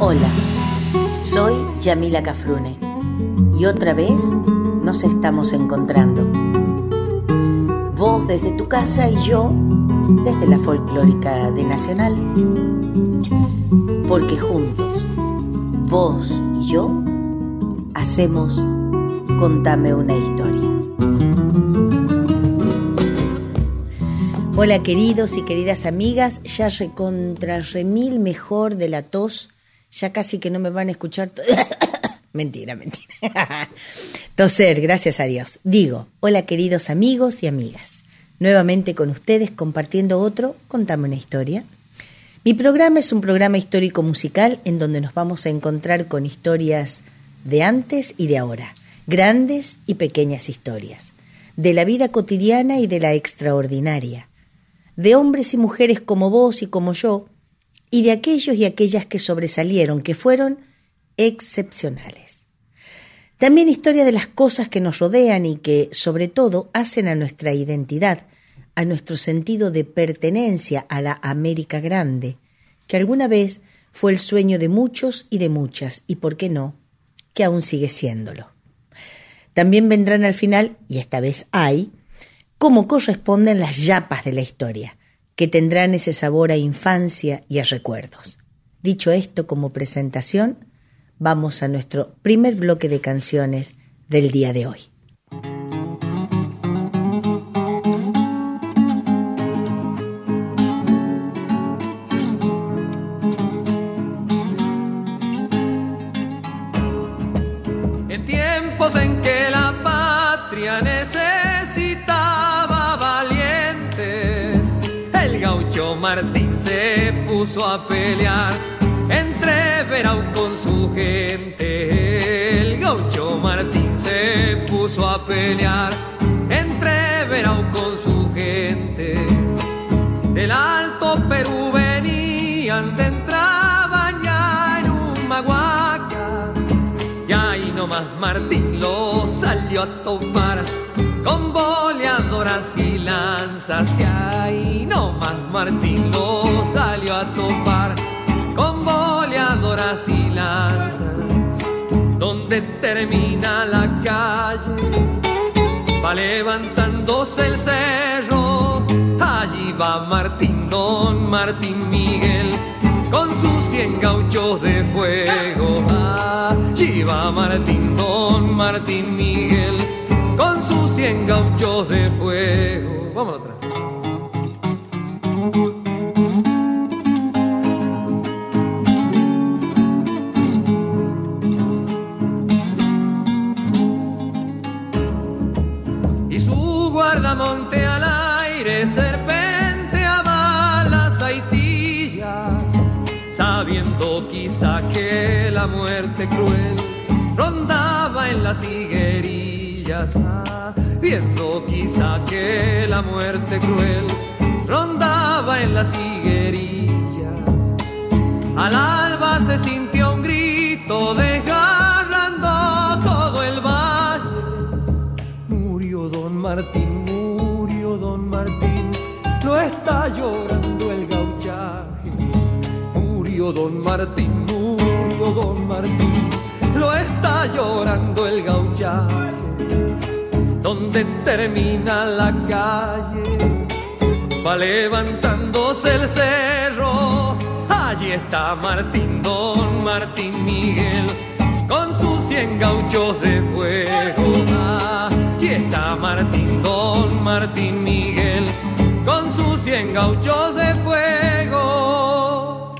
Hola, soy Yamila Cafrune y otra vez nos estamos encontrando. Vos desde tu casa y yo desde la folclórica de Nacional. Porque juntos, vos y yo, hacemos Contame una historia. Hola queridos y queridas amigas, ya recontra remil mejor de la tos ya casi que no me van a escuchar. mentira, mentira. Toser, gracias a Dios. Digo, hola queridos amigos y amigas. Nuevamente con ustedes compartiendo otro Contame una historia. Mi programa es un programa histórico musical en donde nos vamos a encontrar con historias de antes y de ahora, grandes y pequeñas historias, de la vida cotidiana y de la extraordinaria, de hombres y mujeres como vos y como yo, y de aquellos y aquellas que sobresalieron, que fueron excepcionales. También historia de las cosas que nos rodean y que, sobre todo, hacen a nuestra identidad, a nuestro sentido de pertenencia a la América Grande, que alguna vez fue el sueño de muchos y de muchas, y por qué no, que aún sigue siéndolo. También vendrán al final, y esta vez hay, cómo corresponden las yapas de la historia, que tendrán ese sabor a infancia y a recuerdos. Dicho esto como presentación, vamos a nuestro primer bloque de canciones del día de hoy. Martín se puso a pelear entre Verau con su gente. El gaucho Martín se puso a pelear entre Verau con su gente. Del Alto Perú venían, te entraban ya en un maguaca. Y ahí nomás Martín lo salió a tomar con boleadoras y lanzas y ahí nomás Martín lo salió a topar con boleadoras y lanzas donde termina la calle va levantándose el cerro allí va Martín Don Martín Miguel con sus cien gauchos de fuego allí va Martín Don Martín Miguel cien gauchos de fuego. Vamos otra. Y su guardamonte al aire serpente las aitillas, sabiendo quizá que la muerte cruel rondaba en las higuerillas viendo quizá que la muerte cruel rondaba en las higuerillas. Al alba se sintió un grito desgarrando todo el valle. Murió don Martín, murió don Martín, lo está llorando el gauchaje. Murió don Martín, murió don Martín, lo está llorando el gauchaje donde termina la calle, va levantándose el cerro. Allí está Martín, don Martín Miguel, con sus cien gauchos de fuego. Allí está Martín, don Martín Miguel, con sus cien gauchos de fuego.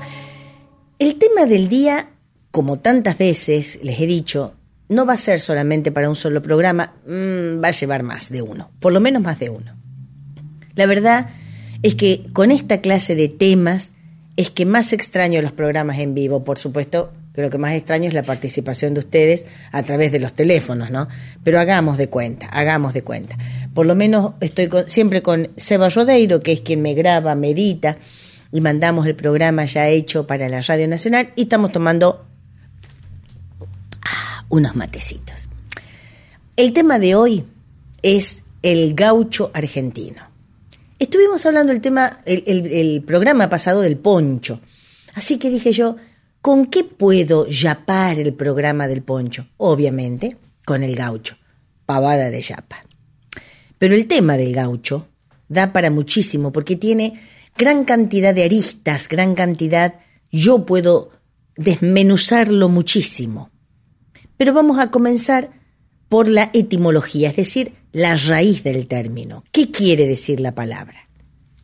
El tema del día, como tantas veces les he dicho, no va a ser solamente para un solo programa, mm, va a llevar más de uno, por lo menos más de uno. La verdad es que con esta clase de temas es que más extraño los programas en vivo, por supuesto, creo que más extraño es la participación de ustedes a través de los teléfonos, ¿no? Pero hagamos de cuenta, hagamos de cuenta. Por lo menos estoy siempre con Seba Rodeiro, que es quien me graba, medita, y mandamos el programa ya hecho para la Radio Nacional y estamos tomando unos matecitos. El tema de hoy es el gaucho argentino. Estuvimos hablando el tema, el, el programa pasado del poncho. Así que dije yo, ¿con qué puedo yapar el programa del poncho? Obviamente, con el gaucho. Pavada de yapa. Pero el tema del gaucho da para muchísimo porque tiene gran cantidad de aristas, gran cantidad, yo puedo desmenuzarlo muchísimo. Pero vamos a comenzar por la etimología, es decir, la raíz del término. ¿Qué quiere decir la palabra?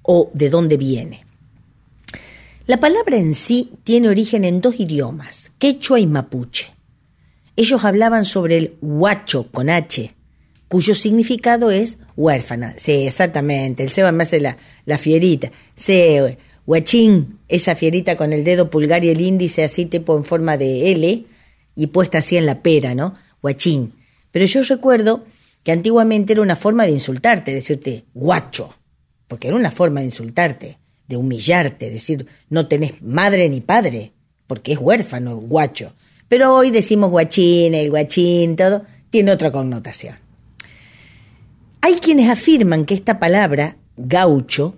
¿O de dónde viene? La palabra en sí tiene origen en dos idiomas, quechua y mapuche. Ellos hablaban sobre el huacho con H, cuyo significado es huérfana. Sí, exactamente. El Seba me hace la, la fierita. Sí, huachín, esa fierita con el dedo pulgar y el índice así tipo en forma de L, y puesta así en la pera, ¿no? Guachín. Pero yo recuerdo que antiguamente era una forma de insultarte, decirte guacho, porque era una forma de insultarte, de humillarte, decir no tenés madre ni padre, porque es huérfano, guacho. Pero hoy decimos guachín, el guachín, todo, tiene otra connotación. Hay quienes afirman que esta palabra, gaucho,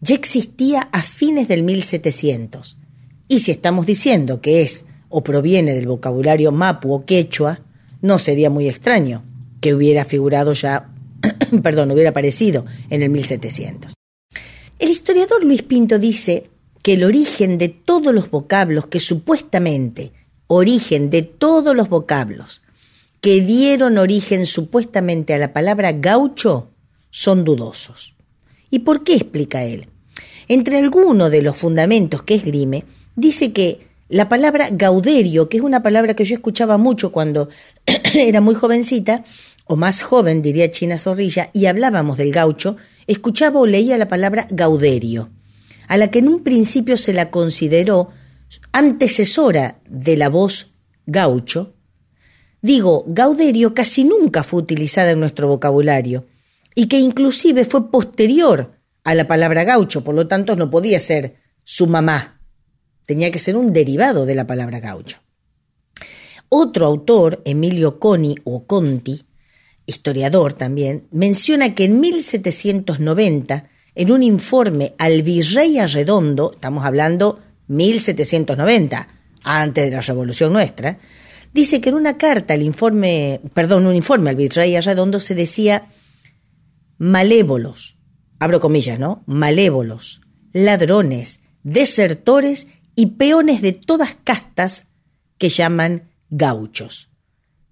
ya existía a fines del 1700. Y si estamos diciendo que es o proviene del vocabulario mapu o quechua, no sería muy extraño que hubiera figurado ya, perdón, hubiera aparecido en el 1700. El historiador Luis Pinto dice que el origen de todos los vocablos que supuestamente, origen de todos los vocablos que dieron origen supuestamente a la palabra gaucho, son dudosos. ¿Y por qué explica él? Entre algunos de los fundamentos que esgrime, dice que la palabra gauderio, que es una palabra que yo escuchaba mucho cuando era muy jovencita, o más joven, diría China Zorrilla, y hablábamos del gaucho, escuchaba o leía la palabra gauderio, a la que en un principio se la consideró antecesora de la voz gaucho. Digo, gauderio casi nunca fue utilizada en nuestro vocabulario, y que inclusive fue posterior a la palabra gaucho, por lo tanto no podía ser su mamá Tenía que ser un derivado de la palabra gaucho. Otro autor, Emilio Coni o Conti, historiador también, menciona que en 1790, en un informe al virrey Arredondo, estamos hablando 1790, antes de la Revolución Nuestra, dice que en una carta, el informe, perdón, un informe al virrey Arredondo se decía malévolos, abro comillas, ¿no? Malévolos, ladrones, desertores y peones de todas castas que llaman gauchos.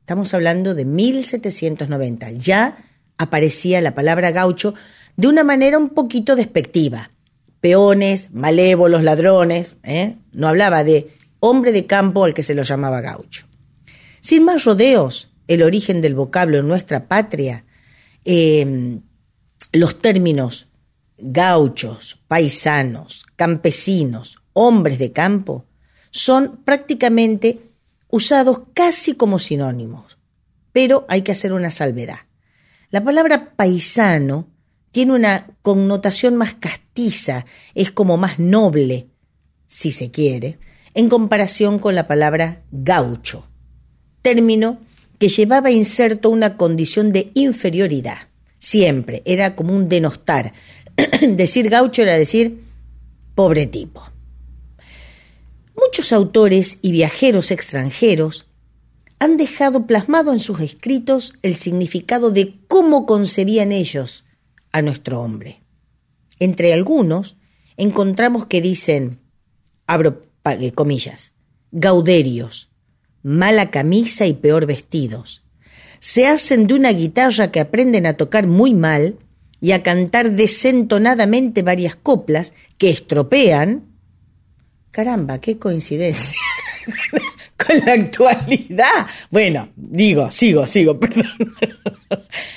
Estamos hablando de 1790. Ya aparecía la palabra gaucho de una manera un poquito despectiva. Peones, malévolos, ladrones. ¿eh? No hablaba de hombre de campo al que se lo llamaba gaucho. Sin más rodeos, el origen del vocablo en nuestra patria, em, los términos gauchos, paisanos, campesinos, hombres de campo, son prácticamente usados casi como sinónimos. Pero hay que hacer una salvedad. La palabra paisano tiene una connotación más castiza, es como más noble, si se quiere, en comparación con la palabra gaucho, término que llevaba inserto una condición de inferioridad. Siempre era como un denostar. decir gaucho era decir pobre tipo. Muchos autores y viajeros extranjeros han dejado plasmado en sus escritos el significado de cómo concebían ellos a nuestro hombre. Entre algunos encontramos que dicen, abro comillas, gauderios, mala camisa y peor vestidos. Se hacen de una guitarra que aprenden a tocar muy mal y a cantar desentonadamente varias coplas que estropean Caramba, qué coincidencia con la actualidad. Bueno, digo, sigo, sigo, perdón.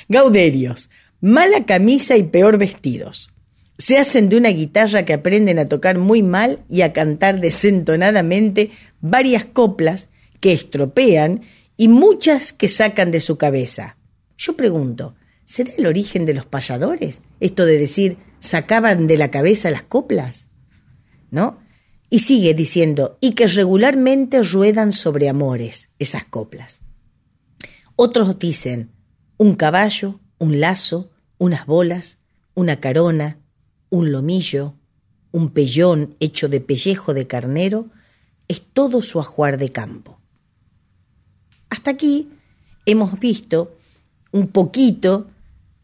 Gauderios, mala camisa y peor vestidos. Se hacen de una guitarra que aprenden a tocar muy mal y a cantar desentonadamente varias coplas que estropean y muchas que sacan de su cabeza. Yo pregunto, ¿será el origen de los payadores? Esto de decir, sacaban de la cabeza las coplas, ¿no? Y sigue diciendo, y que regularmente ruedan sobre amores esas coplas. Otros dicen, un caballo, un lazo, unas bolas, una carona, un lomillo, un pellón hecho de pellejo de carnero, es todo su ajuar de campo. Hasta aquí hemos visto un poquito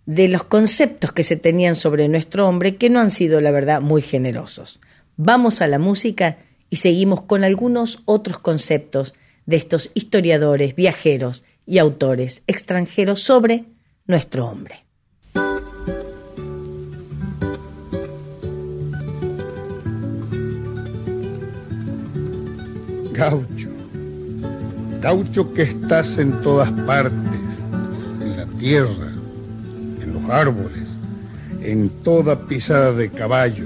de los conceptos que se tenían sobre nuestro hombre que no han sido, la verdad, muy generosos. Vamos a la música y seguimos con algunos otros conceptos de estos historiadores, viajeros y autores extranjeros sobre nuestro hombre. Gaucho, gaucho que estás en todas partes, en la tierra, en los árboles, en toda pisada de caballo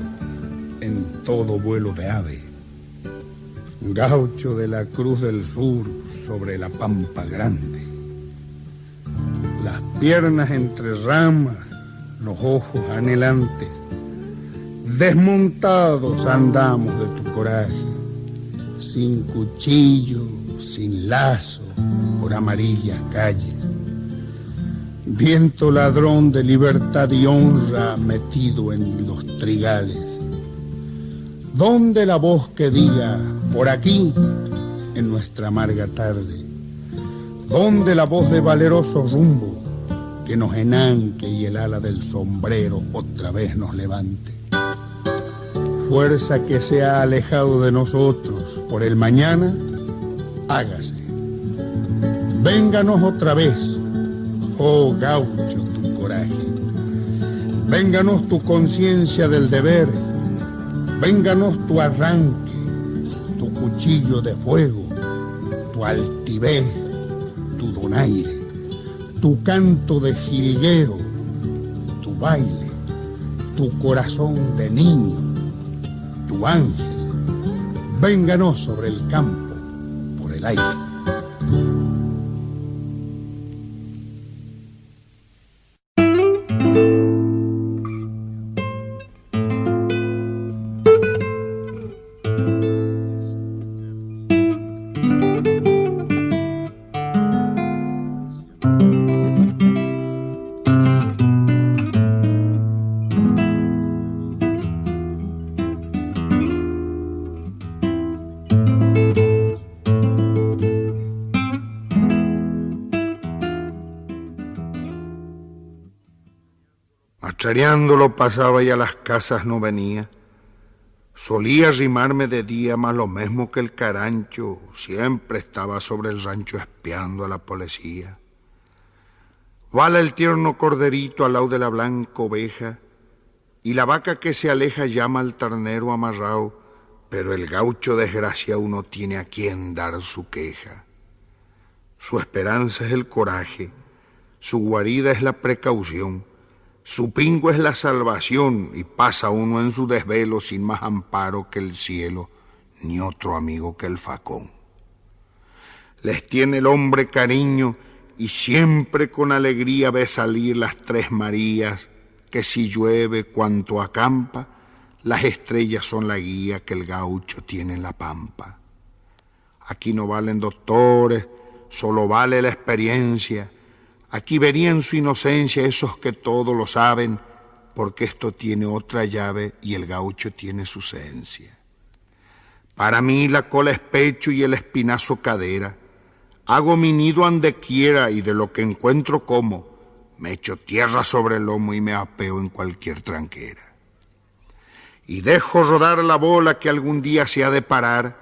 en todo vuelo de ave. Gaucho de la Cruz del Sur sobre la pampa grande. Las piernas entre ramas, los ojos anhelantes. Desmontados andamos de tu coraje, sin cuchillo, sin lazo, por amarillas calles. Viento ladrón de libertad y honra metido en los trigales donde la voz que diga, por aquí, en nuestra amarga tarde, donde la voz de valeroso rumbo, que nos enanque y el ala del sombrero otra vez nos levante. Fuerza que se ha alejado de nosotros por el mañana, hágase. Vénganos otra vez, oh gaucho, tu coraje. Vénganos tu conciencia del deber Vénganos tu arranque, tu cuchillo de fuego, tu altivez, tu donaire, tu canto de jilguero, tu baile, tu corazón de niño, tu ángel. Vénganos sobre el campo, por el aire. Achareándolo pasaba y a las casas no venía. Solía rimarme de día, más lo mismo que el carancho, siempre estaba sobre el rancho espiando a la policía. Vala el tierno corderito al lado de la blanca oveja, y la vaca que se aleja llama al ternero amarrado, pero el gaucho desgracia no tiene a quien dar su queja. Su esperanza es el coraje, su guarida es la precaución, su pingo es la salvación y pasa uno en su desvelo sin más amparo que el cielo, ni otro amigo que el facón. Les tiene el hombre cariño y siempre con alegría ve salir las tres Marías, que si llueve cuanto acampa, las estrellas son la guía que el gaucho tiene en la pampa. Aquí no valen doctores, solo vale la experiencia Aquí verían su inocencia esos que todo lo saben, porque esto tiene otra llave y el gaucho tiene su esencia. Para mí la cola es pecho y el espinazo cadera. Hago mi nido ande quiera y de lo que encuentro como. Me echo tierra sobre el lomo y me apeo en cualquier tranquera. Y dejo rodar la bola que algún día se ha de parar.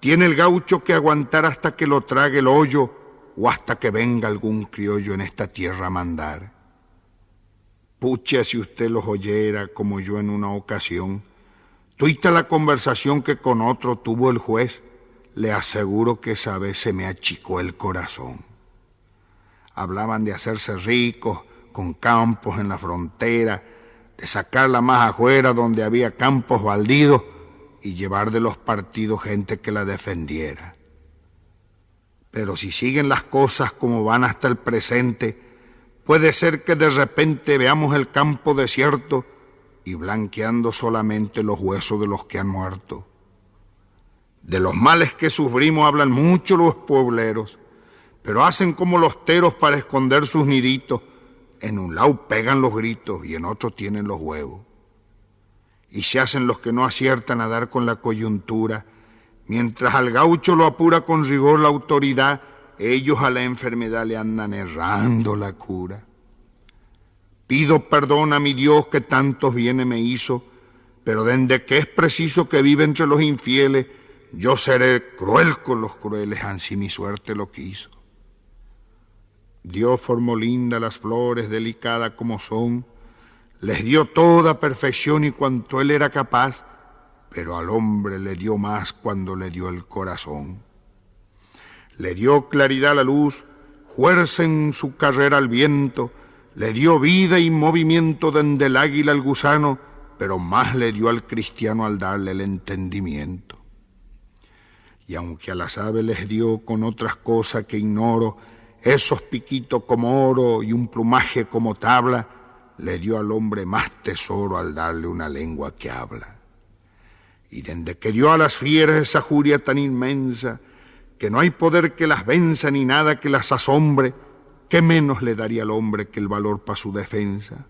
Tiene el gaucho que aguantar hasta que lo trague el hoyo o hasta que venga algún criollo en esta tierra a mandar. Pucha si usted los oyera como yo en una ocasión, tuita la conversación que con otro tuvo el juez, le aseguro que esa vez se me achicó el corazón. Hablaban de hacerse ricos, con campos en la frontera, de sacarla más afuera donde había campos baldidos y llevar de los partidos gente que la defendiera. Pero si siguen las cosas como van hasta el presente, puede ser que de repente veamos el campo desierto y blanqueando solamente los huesos de los que han muerto. De los males que sufrimos hablan mucho los puebleros, pero hacen como los teros para esconder sus niditos. En un lado pegan los gritos y en otro tienen los huevos. Y se hacen los que no aciertan a dar con la coyuntura Mientras al gaucho lo apura con rigor la autoridad, ellos a la enfermedad le andan errando la cura. Pido perdón a mi Dios que tantos bienes me hizo, pero desde que es preciso que vive entre los infieles, yo seré cruel con los crueles, ansí mi suerte lo quiso. Dios formó linda las flores, delicadas como son, les dio toda perfección y cuanto él era capaz, pero al hombre le dio más cuando le dio el corazón. Le dio claridad a la luz, fuerza en su carrera al viento, le dio vida y movimiento desde el águila al gusano, pero más le dio al cristiano al darle el entendimiento. Y aunque a las aves les dio con otras cosas que ignoro, esos piquitos como oro y un plumaje como tabla, le dio al hombre más tesoro al darle una lengua que habla y desde que dio a las fieras esa juria tan inmensa, que no hay poder que las venza ni nada que las asombre, ¿qué menos le daría al hombre que el valor para su defensa?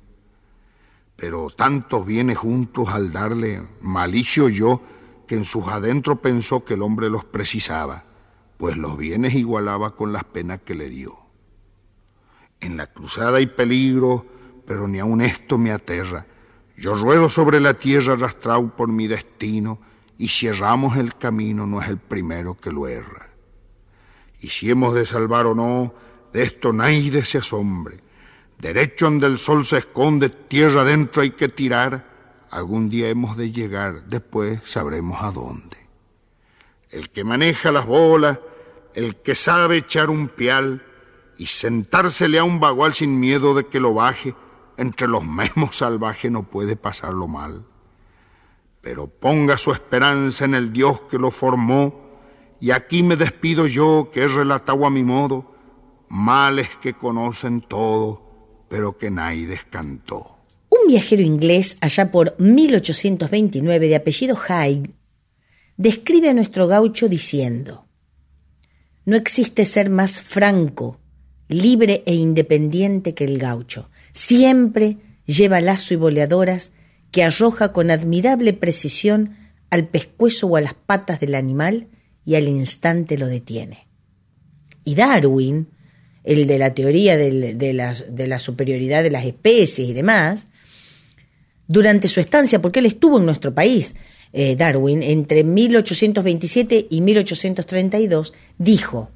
Pero tantos bienes juntos al darle, malicio yo, que en sus adentro pensó que el hombre los precisaba, pues los bienes igualaba con las penas que le dio. En la cruzada hay peligro, pero ni aun esto me aterra, yo ruedo sobre la tierra arrastrado por mi destino, y si erramos el camino no es el primero que lo erra. Y si hemos de salvar o no, de esto nadie se asombre. Derecho donde el sol se esconde, tierra adentro hay que tirar. Algún día hemos de llegar, después sabremos a dónde. El que maneja las bolas, el que sabe echar un pial y sentársele a un bagual sin miedo de que lo baje, entre los mismos salvajes no puede pasarlo mal, pero ponga su esperanza en el Dios que lo formó, y aquí me despido yo que he relatado a mi modo males que conocen todo, pero que nadie descantó. Un viajero inglés allá por 1829 de apellido Hyde describe a nuestro gaucho diciendo, No existe ser más franco, libre e independiente que el gaucho Siempre lleva lazo y boleadoras que arroja con admirable precisión al pescuezo o a las patas del animal y al instante lo detiene. Y Darwin, el de la teoría de, la, superioridad de las especies y demás, durante su estancia, porque él estuvo en nuestro país, eh, Darwin, entre 1827 y 1832, dijo,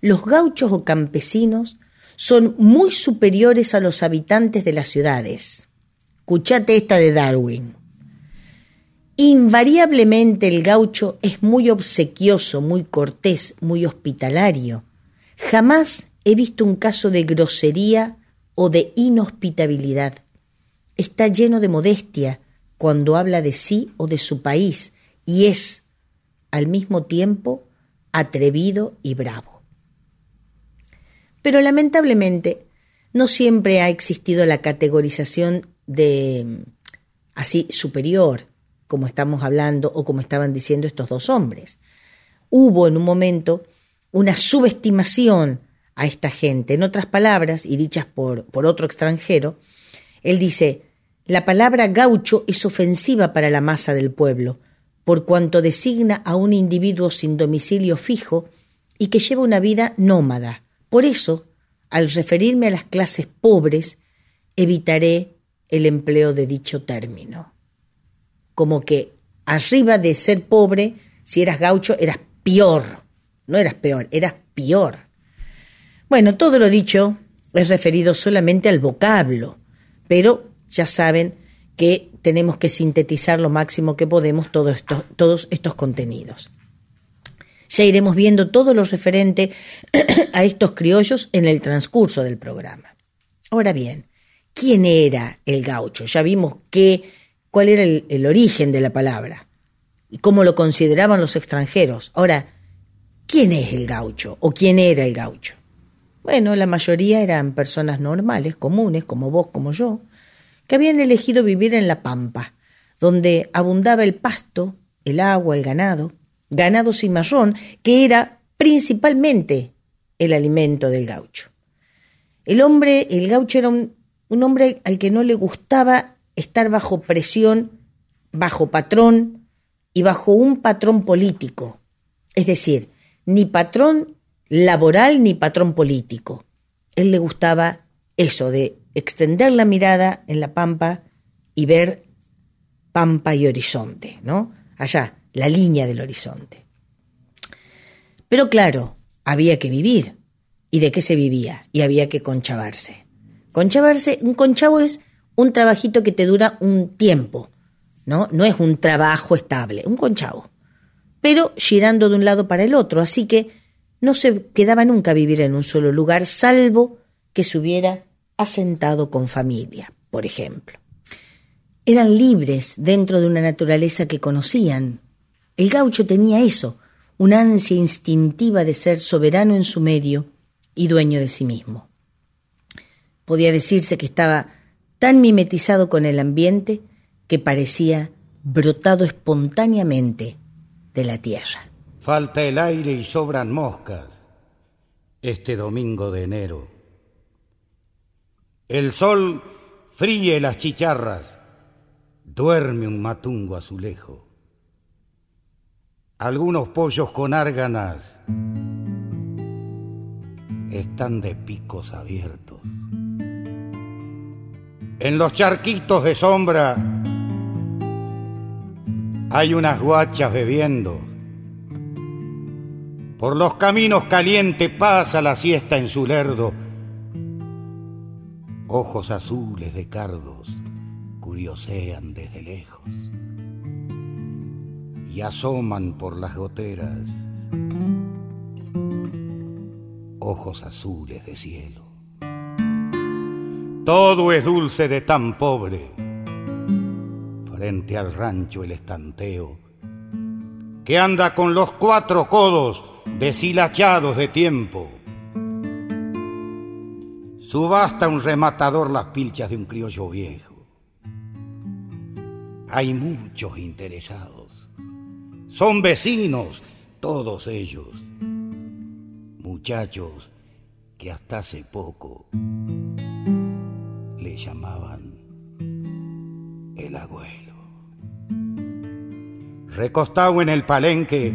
los gauchos o campesinos son muy superiores a los habitantes de las ciudades. Escuchate esta de Darwin. Invariablemente el gaucho es muy obsequioso, muy cortés, muy hospitalario. Jamás he visto un caso de grosería o de inhospitabilidad. Está lleno de modestia cuando habla de sí o de su país y es, al mismo tiempo, atrevido y bravo. Pero lamentablemente no siempre ha existido la categorización de mm, así superior, como estamos hablando o como estaban diciendo estos dos hombres. Hubo en un momento una subestimación a esta gente. En otras palabras, y dichas por, por otro extranjero, él dice, la palabra gaucho es ofensiva para la masa del pueblo, por cuanto designa a un individuo sin domicilio fijo y que lleva una vida nómada, por eso, al referirme a las clases pobres, evitaré el empleo de dicho término. Como que arriba de ser pobre, si eras gaucho, eras peor. No eras peor, eras peor. Bueno, todo lo dicho es referido solamente al vocablo, pero ya saben que tenemos que sintetizar lo máximo que podemos todos estos, todos estos contenidos. Ya iremos viendo todo lo referente a estos criollos en el transcurso del programa. Ahora bien, ¿quién era el gaucho? Ya vimos qué, cuál era el origen de la palabra y cómo lo consideraban los extranjeros. Ahora, ¿quién es el gaucho o quién era el gaucho? Bueno, la mayoría eran personas normales, comunes, como vos, como yo, que habían elegido vivir en la pampa, donde abundaba el pasto, el agua, el ganado, ganado marrón, que era principalmente el alimento del gaucho. El hombre, el gaucho era un, un hombre al que no le gustaba estar bajo presión, bajo patrón y bajo un patrón político. Es decir, ni patrón laboral ni patrón político. Él le gustaba eso de extender la mirada en la pampa y ver pampa y horizonte, ¿no? Allá, la línea del horizonte. Pero claro, había que vivir. ¿Y de qué se vivía? Y había que conchavarse. Conchavarse, un conchavo es un trabajito que te dura un tiempo, ¿no? No es un trabajo estable, un conchavo. Pero girando de un lado para el otro, así que no se quedaba nunca a vivir en un solo lugar, salvo que se hubiera asentado con familia, por ejemplo. Eran libres dentro de una naturaleza que conocían, el gaucho tenía eso, una ansia instintiva de ser soberano en su medio y dueño de sí mismo. Podía decirse que estaba tan mimetizado con el ambiente que parecía brotado espontáneamente de la tierra. Falta el aire y sobran moscas este domingo de enero. El sol fríe las chicharras, duerme un matungo azulejo. Algunos pollos con árganas están de picos abiertos. En los charquitos de sombra hay unas guachas bebiendo. Por los caminos caliente pasa la siesta en su lerdo. Ojos azules de cardos curiosean desde lejos y asoman por las goteras ojos azules de cielo. Todo es dulce de tan pobre. Frente al rancho el estanteo, que anda con los cuatro codos deshilachados de tiempo. Subasta un rematador las pilchas de un criollo viejo. Hay muchos interesados son vecinos todos ellos, muchachos que hasta hace poco le llamaban el abuelo. Recostado en el palenque,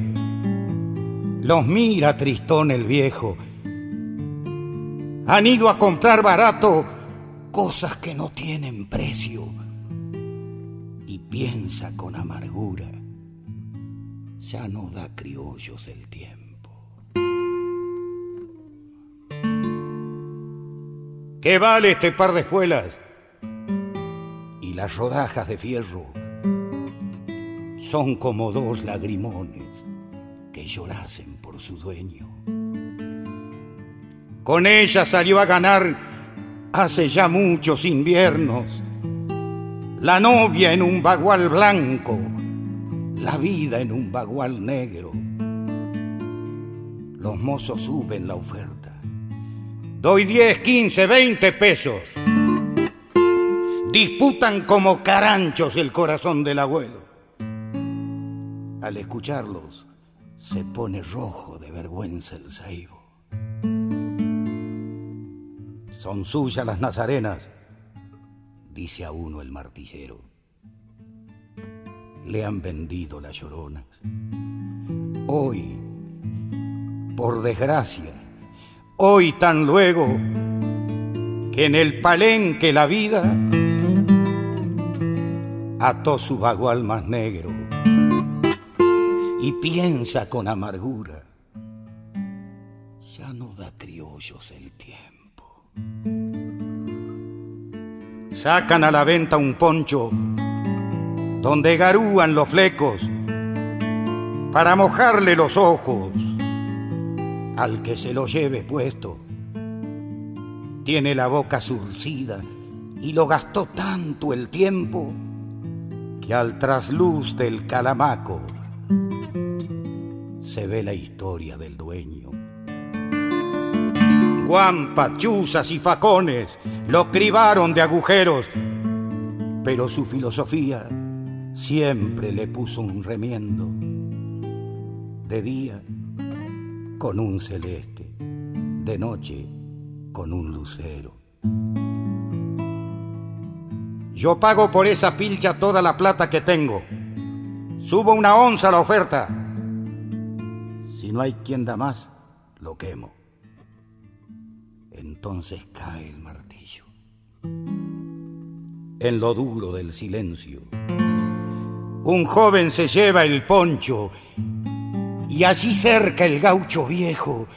los mira tristón el viejo. Han ido a comprar barato cosas que no tienen precio y piensa con amargura ya no da criollos el tiempo. ¿Qué vale este par de espuelas? Y las rodajas de fierro son como dos lagrimones que llorasen por su dueño. Con ella salió a ganar hace ya muchos inviernos la novia en un bagual blanco la vida en un bagual negro. Los mozos suben la oferta. Doy 10, 15, 20 pesos. Disputan como caranchos el corazón del abuelo. Al escucharlos, se pone rojo de vergüenza el saibo. Son suyas las nazarenas, dice a uno el martillero le han vendido las lloronas. Hoy, por desgracia, hoy tan luego que en el palenque la vida ató su bagual más negro y piensa con amargura, ya no da criollos el tiempo. Sacan a la venta un poncho donde garúan los flecos para mojarle los ojos al que se lo lleve puesto. Tiene la boca surcida y lo gastó tanto el tiempo que al trasluz del calamaco se ve la historia del dueño. Guampas, chuzas y facones lo cribaron de agujeros, pero su filosofía siempre le puso un remiendo, de día con un celeste, de noche con un lucero. Yo pago por esa pilcha toda la plata que tengo. Subo una onza a la oferta. Si no hay quien da más, lo quemo. Entonces cae el martillo. En lo duro del silencio un joven se lleva el poncho y así cerca el gaucho viejo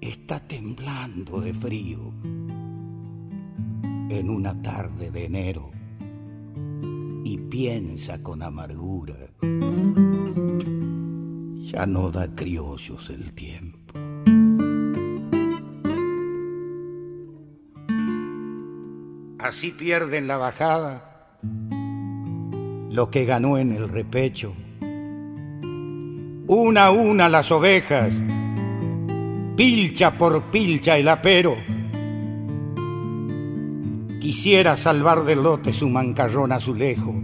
está temblando de frío en una tarde de enero y piensa con amargura, ya no da criollos el tiempo. Así pierden la bajada lo que ganó en el repecho. Una a una las ovejas, pilcha por pilcha el apero. Quisiera salvar del lote su mancarrón azulejo,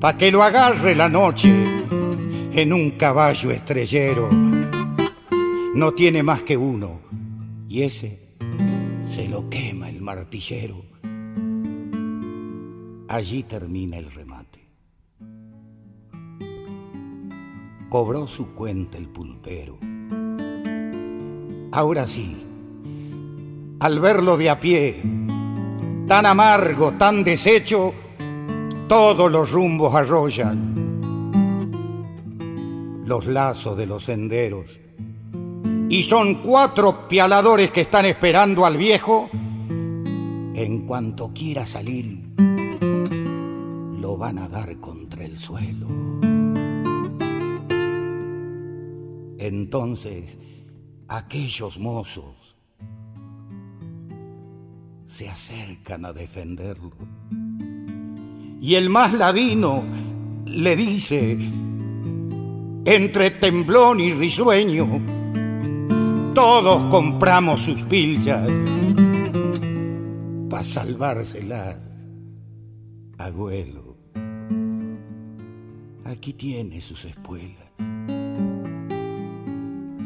pa' que lo agarre la noche en un caballo estrellero. No tiene más que uno, y ese se lo quema el martillero. Allí termina el remate. cobró su cuenta el pulpero. Ahora sí, al verlo de a pie, tan amargo, tan deshecho, todos los rumbos arrollan los lazos de los senderos. Y son cuatro pialadores que están esperando al viejo en cuanto quiera salir, lo van a dar contra el suelo. Entonces, aquellos mozos se acercan a defenderlo. Y el más ladino le dice, entre temblón y risueño, todos compramos sus pilchas para salvárselas, abuelo. Aquí tiene sus espuelas.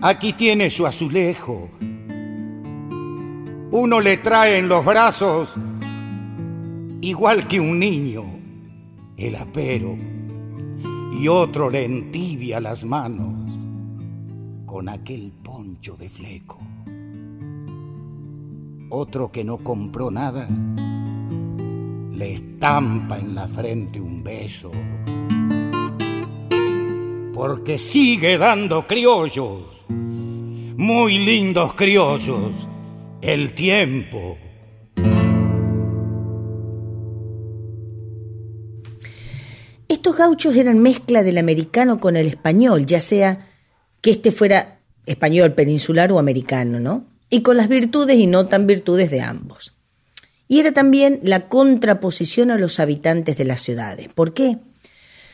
Aquí tiene su azulejo. Uno le trae en los brazos, igual que un niño, el apero. Y otro le entibia las manos con aquel poncho de fleco. Otro que no compró nada le estampa en la frente un beso, porque sigue dando criollos muy lindos criollos, el tiempo. Estos gauchos eran mezcla del americano con el español, ya sea que este fuera español, peninsular o americano, ¿no? Y con las virtudes y no tan virtudes de ambos. Y era también la contraposición a los habitantes de las ciudades. ¿Por qué?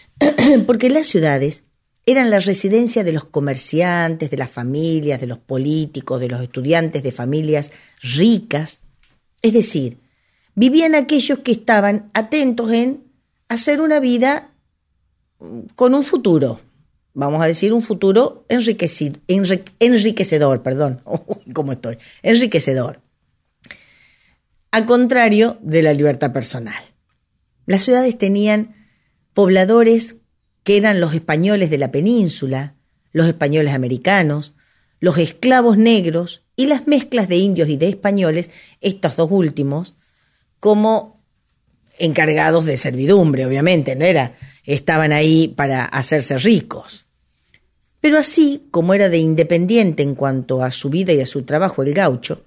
Porque las ciudades eran la residencia de los comerciantes, de las familias, de los políticos, de los estudiantes de familias ricas. Es decir, vivían aquellos que estaban atentos en hacer una vida mm, con un futuro, vamos a decir un futuro enriquecedor, perdón, ¿cómo estoy? Enriquecedor. Al contrario de la libertad personal. Las ciudades tenían pobladores que eran los españoles de la península, los españoles americanos, los esclavos negros y las mezclas de indios y de españoles, estos dos últimos, como encargados de servidumbre, obviamente, no era, estaban ahí para hacerse ricos. Pero así como era de independiente en cuanto a su vida y a su trabajo el gaucho,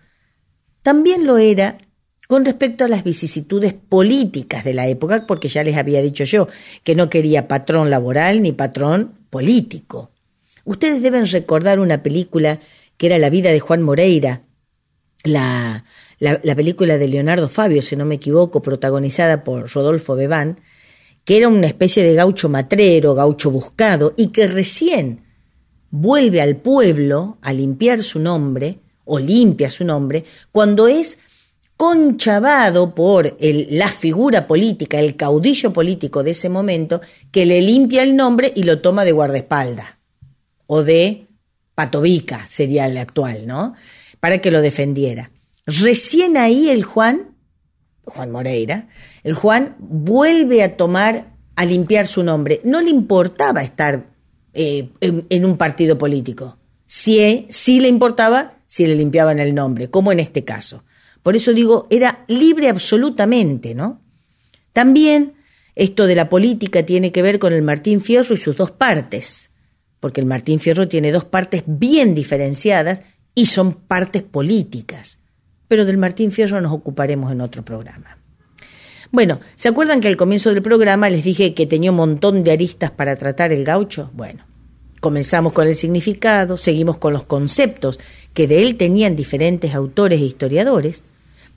también lo era con respecto a las vicisitudes políticas de la época, porque ya les había dicho yo que no quería patrón laboral ni patrón político. Ustedes deben recordar una película que era La vida de Juan Moreira, la, película de Leonardo Fabio, si no me equivoco, protagonizada por Rodolfo Bebán, que era una especie de gaucho matrero, gaucho buscado, y que recién vuelve al pueblo a limpiar su nombre, o limpia su nombre, cuando es conchavado por la figura política, el caudillo político de ese momento, que le limpia el nombre y lo toma de guardaespaldas o de patovica, sería el actual, ¿no? Para que lo defendiera. Recién ahí el Juan, Juan Moreira, el Juan vuelve a tomar, a limpiar su nombre. No le importaba estar eh, en, un partido político. Eh, sí le importaba si le limpiaban el nombre, como en este caso. Por eso digo, era libre absolutamente, ¿no? También esto de la política tiene que ver con el Martín Fierro y sus dos partes, porque el Martín Fierro tiene dos partes bien diferenciadas y son partes políticas. Pero del Martín Fierro nos ocuparemos en otro programa. Bueno, ¿se acuerdan que al comienzo del programa les dije que tenía un montón de aristas para tratar el gaucho? Bueno, comenzamos con el significado, seguimos con los conceptos que de él tenían diferentes autores e historiadores,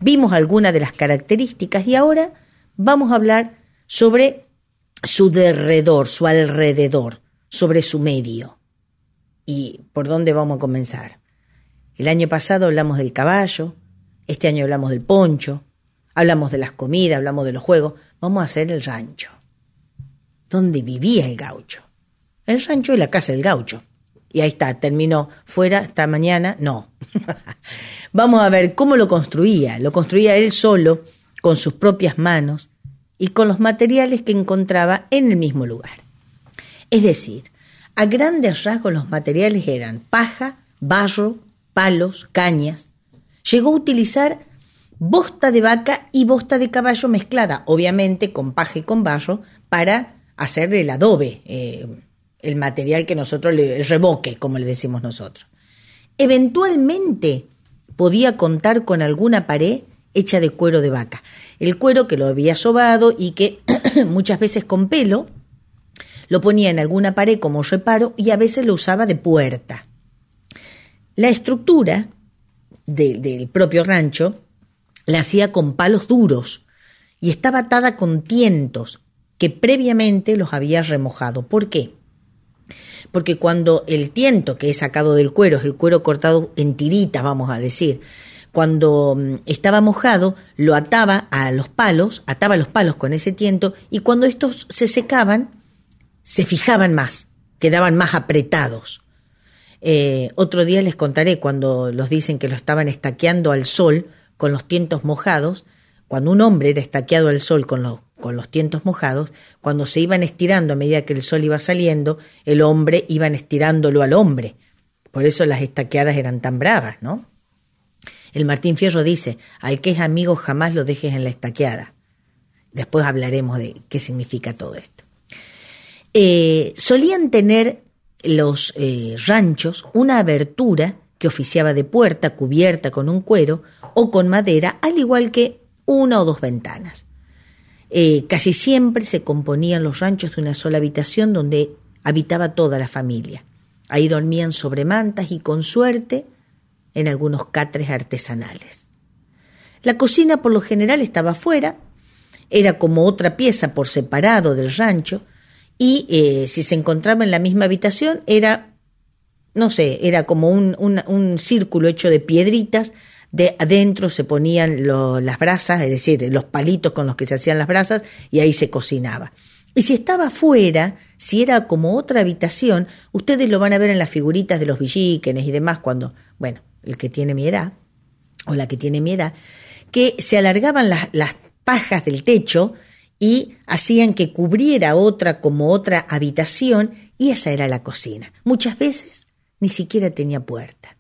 Vimos algunas de las características y ahora vamos a hablar sobre su derredor, su alrededor, sobre su medio. ¿Y por dónde vamos a comenzar? El año pasado hablamos del caballo, este año hablamos del poncho, hablamos de las comidas, hablamos de los juegos, vamos a hacer el rancho. ¿Dónde vivía el gaucho? El rancho es la casa del gaucho. Y ahí está, terminó fuera hasta mañana. No. Vamos a ver cómo lo construía. Lo construía él solo, con sus propias manos y con los materiales que encontraba en el mismo lugar. Es decir, a grandes rasgos los materiales eran paja, barro, palos, cañas. Llegó a utilizar bosta de vaca y bosta de caballo mezclada, obviamente con paja y con barro, para hacer el adobe. Eh, el material que nosotros le revoque, como le decimos nosotros. Eventualmente podía contar con alguna pared hecha de cuero de vaca. El cuero que lo había sobado y que muchas veces con pelo lo ponía en alguna pared como reparo y a veces lo usaba de puerta. La estructura del propio rancho la hacía con palos duros y estaba atada con tientos que previamente los había remojado. ¿Por qué? porque cuando el tiento que he sacado del cuero, es el cuero cortado en tiritas, vamos a decir, cuando mm, estaba mojado, lo ataba a los palos, ataba los palos con ese tiento, y cuando estos se secaban, se fijaban más, quedaban más apretados. Eh, otro día les contaré cuando los dicen que lo estaban estaqueando al sol con los tientos mojados, cuando un hombre era estaqueado al sol con los con los tientos mojados, cuando se iban estirando a medida que el sol iba saliendo, el hombre iban estirándolo al hombre. Por eso las estaqueadas eran tan bravas, ¿no? El Martín Fierro dice, al que es amigo jamás lo dejes en la estaqueada. Después hablaremos de qué significa todo esto. Eh, solían tener los eh, ranchos una abertura que oficiaba de puerta cubierta con un cuero o con madera, al igual que una o dos ventanas. Eh, casi siempre se componían los ranchos de una sola habitación donde habitaba toda la familia. Ahí dormían sobre mantas y con suerte en algunos catres artesanales. La cocina por lo general estaba afuera, era como otra pieza por separado del rancho, y eh, si se encontraba en la misma habitación era, no sé, era como un círculo hecho de piedritas de adentro se ponían las brasas, es decir, los palitos con los que se hacían las brasas, y ahí se cocinaba. Y si estaba afuera, si era como otra habitación, ustedes lo van a ver en las figuritas de los villíquenes y demás cuando, bueno, el que tiene mi edad, o la que tiene mi edad, que se alargaban las pajas del techo y hacían que cubriera otra como otra habitación y esa era la cocina. Muchas veces ni siquiera tenía puerta.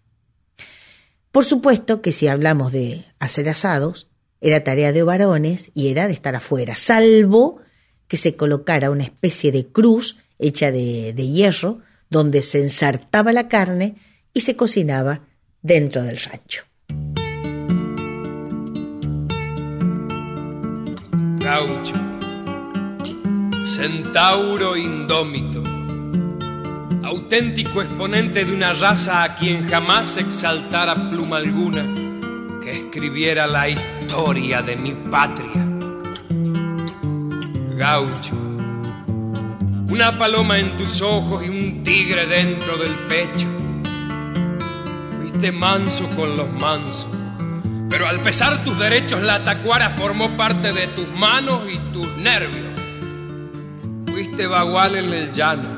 Por supuesto que si hablamos de hacer asados, era tarea de varones y era de estar afuera, salvo que se colocara una especie de cruz hecha de, hierro donde se ensartaba la carne y se cocinaba dentro del rancho. Gaucho, centauro indómito, auténtico exponente de una raza a quien jamás exaltara pluma alguna que escribiera la historia de mi patria. Gaucho, una paloma en tus ojos y un tigre dentro del pecho. Fuiste manso con los mansos, pero al pesar tus derechos la tacuara formó parte de tus manos y tus nervios. Fuiste bagual en el llano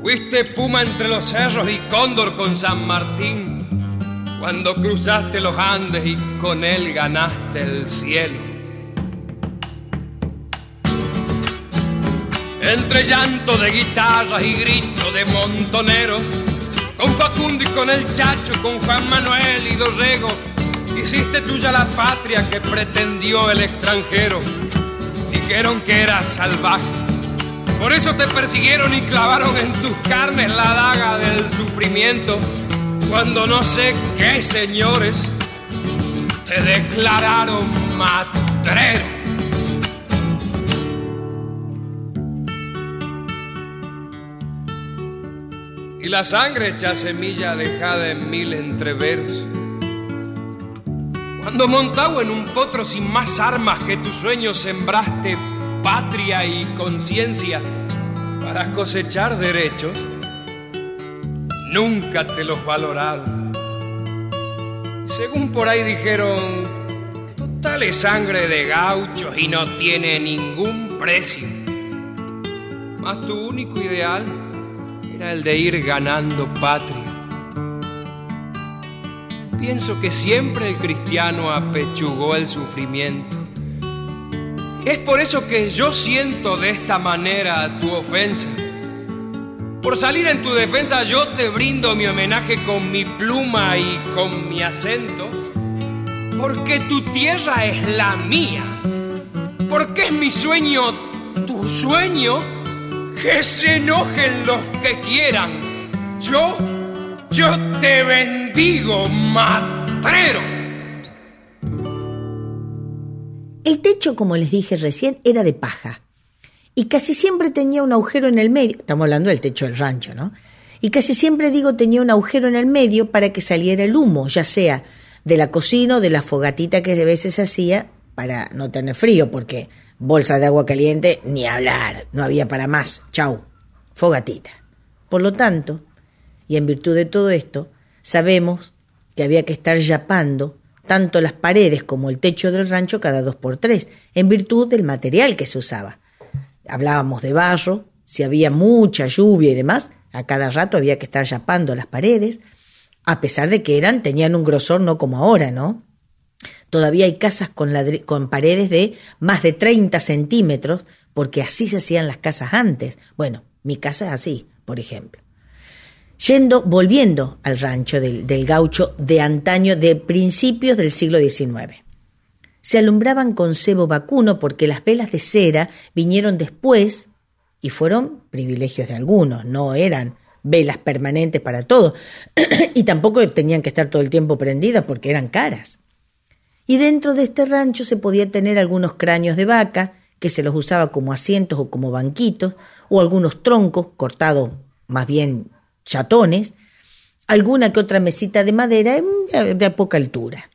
Fuiste puma entre los cerros y cóndor con San Martín, cuando cruzaste los Andes y con él ganaste el cielo. Entre llanto de guitarras y grito de montonero, con Facundo y con el Chacho, con Juan Manuel y Dorrego, hiciste tuya la patria que pretendió el extranjero. Dijeron que era salvaje por eso te persiguieron y clavaron en tus carnes la daga del sufrimiento. Cuando no sé qué señores te declararon matrero. Y la sangre hecha semilla dejada en mil entreveros. Cuando montado en un potro sin más armas que tus sueños sembraste patria y conciencia para cosechar derechos, nunca te los valoraron. Según por ahí dijeron, total es sangre de gauchos y no tiene ningún precio. Mas tu único ideal era el de ir ganando patria. Pienso que siempre el cristiano apechugó el sufrimiento es por eso que yo siento de esta manera tu ofensa. Por salir en tu defensa yo te brindo mi homenaje con mi pluma y con mi acento. Porque tu tierra es la mía. Porque es mi sueño, tu sueño. Que se enojen los que quieran. Yo, yo te bendigo, matrero. El techo, como les dije recién, era de paja y casi siempre tenía un agujero en el medio, estamos hablando del techo del rancho, ¿no? Y casi siempre digo tenía un agujero en el medio para que saliera el humo, ya sea de la cocina o de la fogatita que de veces hacía para no tener frío, porque bolsa de agua caliente, ni hablar, no había para más, chau, fogatita. Por lo tanto, y en virtud de todo esto, sabemos que había que estar yapando tanto las paredes como el techo del rancho cada dos por tres, en virtud del material que se usaba. Hablábamos de barro, si había mucha lluvia y demás, a cada rato había que estar yapando las paredes, a pesar de que eran, tenían un grosor no como ahora, ¿no? Todavía hay casas con, con paredes de más de 30 centímetros, porque así se hacían las casas antes. Bueno, mi casa es así, por ejemplo yendo, volviendo al rancho del, gaucho de antaño de principios del siglo XIX. Se alumbraban con cebo vacuno porque las velas de cera vinieron después y fueron privilegios de algunos, no eran velas permanentes para todos y tampoco tenían que estar todo el tiempo prendidas porque eran caras. Y dentro de este rancho se podía tener algunos cráneos de vaca, que se los usaba como asientos o como banquitos, o algunos troncos cortados más bien chatones, alguna que otra mesita de madera de, poca altura.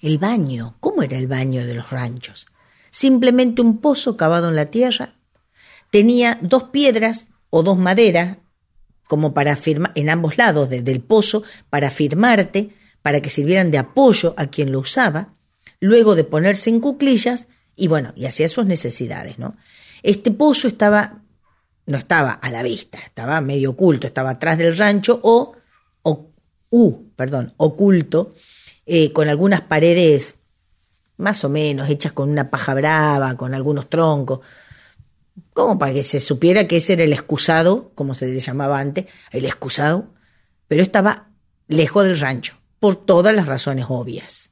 El baño, ¿cómo era el baño de los ranchos? Simplemente un pozo cavado en la tierra. Tenía dos piedras o dos maderas como para firmar en ambos lados desde el pozo para firmarte, para que sirvieran de apoyo a quien lo usaba, luego de ponerse en cuclillas y bueno, y hacía sus necesidades, ¿no? Este pozo estaba no estaba a la vista, estaba medio oculto, estaba atrás del rancho o, o perdón, oculto, eh, con algunas paredes más o menos hechas con una paja brava, con algunos troncos, como para que se supiera que ese era el excusado, como se le llamaba antes, el excusado, pero estaba lejos del rancho, por todas las razones obvias.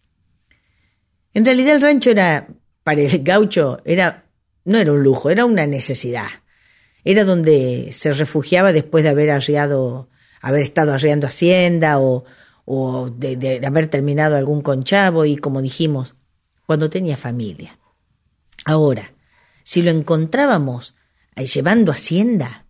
En realidad el rancho era, para el gaucho, era, no era un lujo, era una necesidad era donde se refugiaba después de haber arriado, haber estado arriando Hacienda o, de, de haber terminado algún conchavo y como dijimos, cuando tenía familia. Ahora, si lo encontrábamos llevando Hacienda,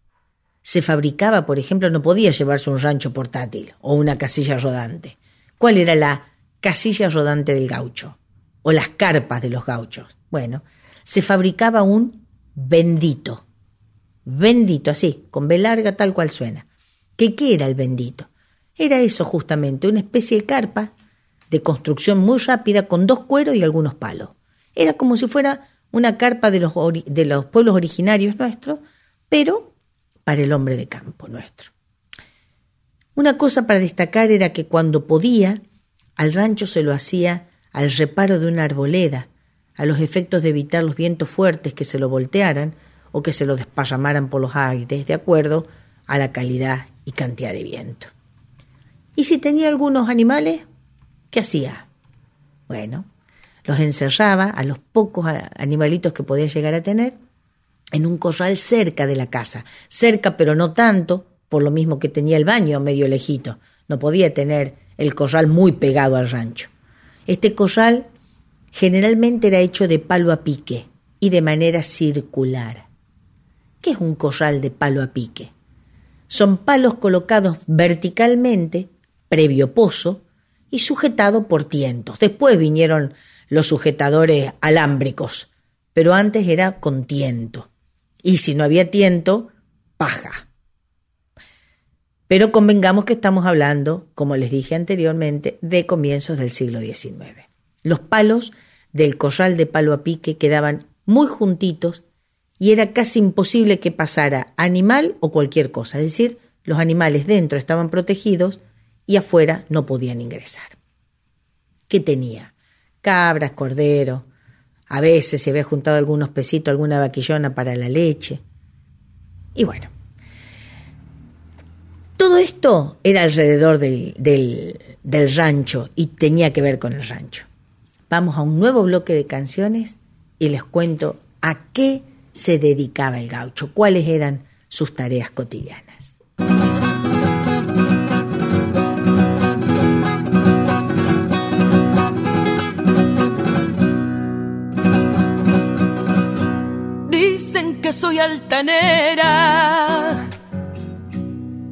se fabricaba, por ejemplo, no podía llevarse un rancho portátil o una casilla rodante. ¿Cuál era la casilla rodante del gaucho? O las carpas de los gauchos. Bueno, se fabricaba un bendito. Bendito, así, con B larga tal cual suena. ¿Qué, ¿Qué era el bendito? Era eso justamente, una especie de carpa de construcción muy rápida con dos cueros y algunos palos. Era como si fuera una carpa de los, de los pueblos originarios nuestros, pero para el hombre de campo nuestro. Una cosa para destacar era que cuando podía, al rancho se lo hacía al reparo de una arboleda, a los efectos de evitar los vientos fuertes que se lo voltearan, o que se lo desparramaran por los aires de acuerdo a la calidad y cantidad de viento. ¿Y si tenía algunos animales? ¿Qué hacía? Bueno, los encerraba a los pocos animalitos que podía llegar a tener en un corral cerca de la casa, cerca pero no tanto, por lo mismo que tenía el baño medio lejito, no podía tener el corral muy pegado al rancho. Este corral generalmente era hecho de palo a pique y de manera circular. ¿Qué es un corral de palo a pique? Son palos colocados verticalmente, previo pozo, y sujetado por tientos. Después vinieron los sujetadores alámbricos, pero antes era con tiento. Y si no había tiento, paja. Pero convengamos que estamos hablando, como les dije anteriormente, de comienzos del siglo XIX. Los palos del corral de palo a pique quedaban muy juntitos y era casi imposible que pasara animal o cualquier cosa. Es decir, los animales dentro estaban protegidos y afuera no podían ingresar. ¿Qué tenía? Cabras, cordero. a veces se había juntado algunos pesitos, alguna vaquillona para la leche. Y bueno, todo esto era alrededor del, del rancho y tenía que ver con el rancho. Vamos a un nuevo bloque de canciones y les cuento a qué se dedicaba el gaucho, cuáles eran sus tareas cotidianas. Dicen que soy altanera,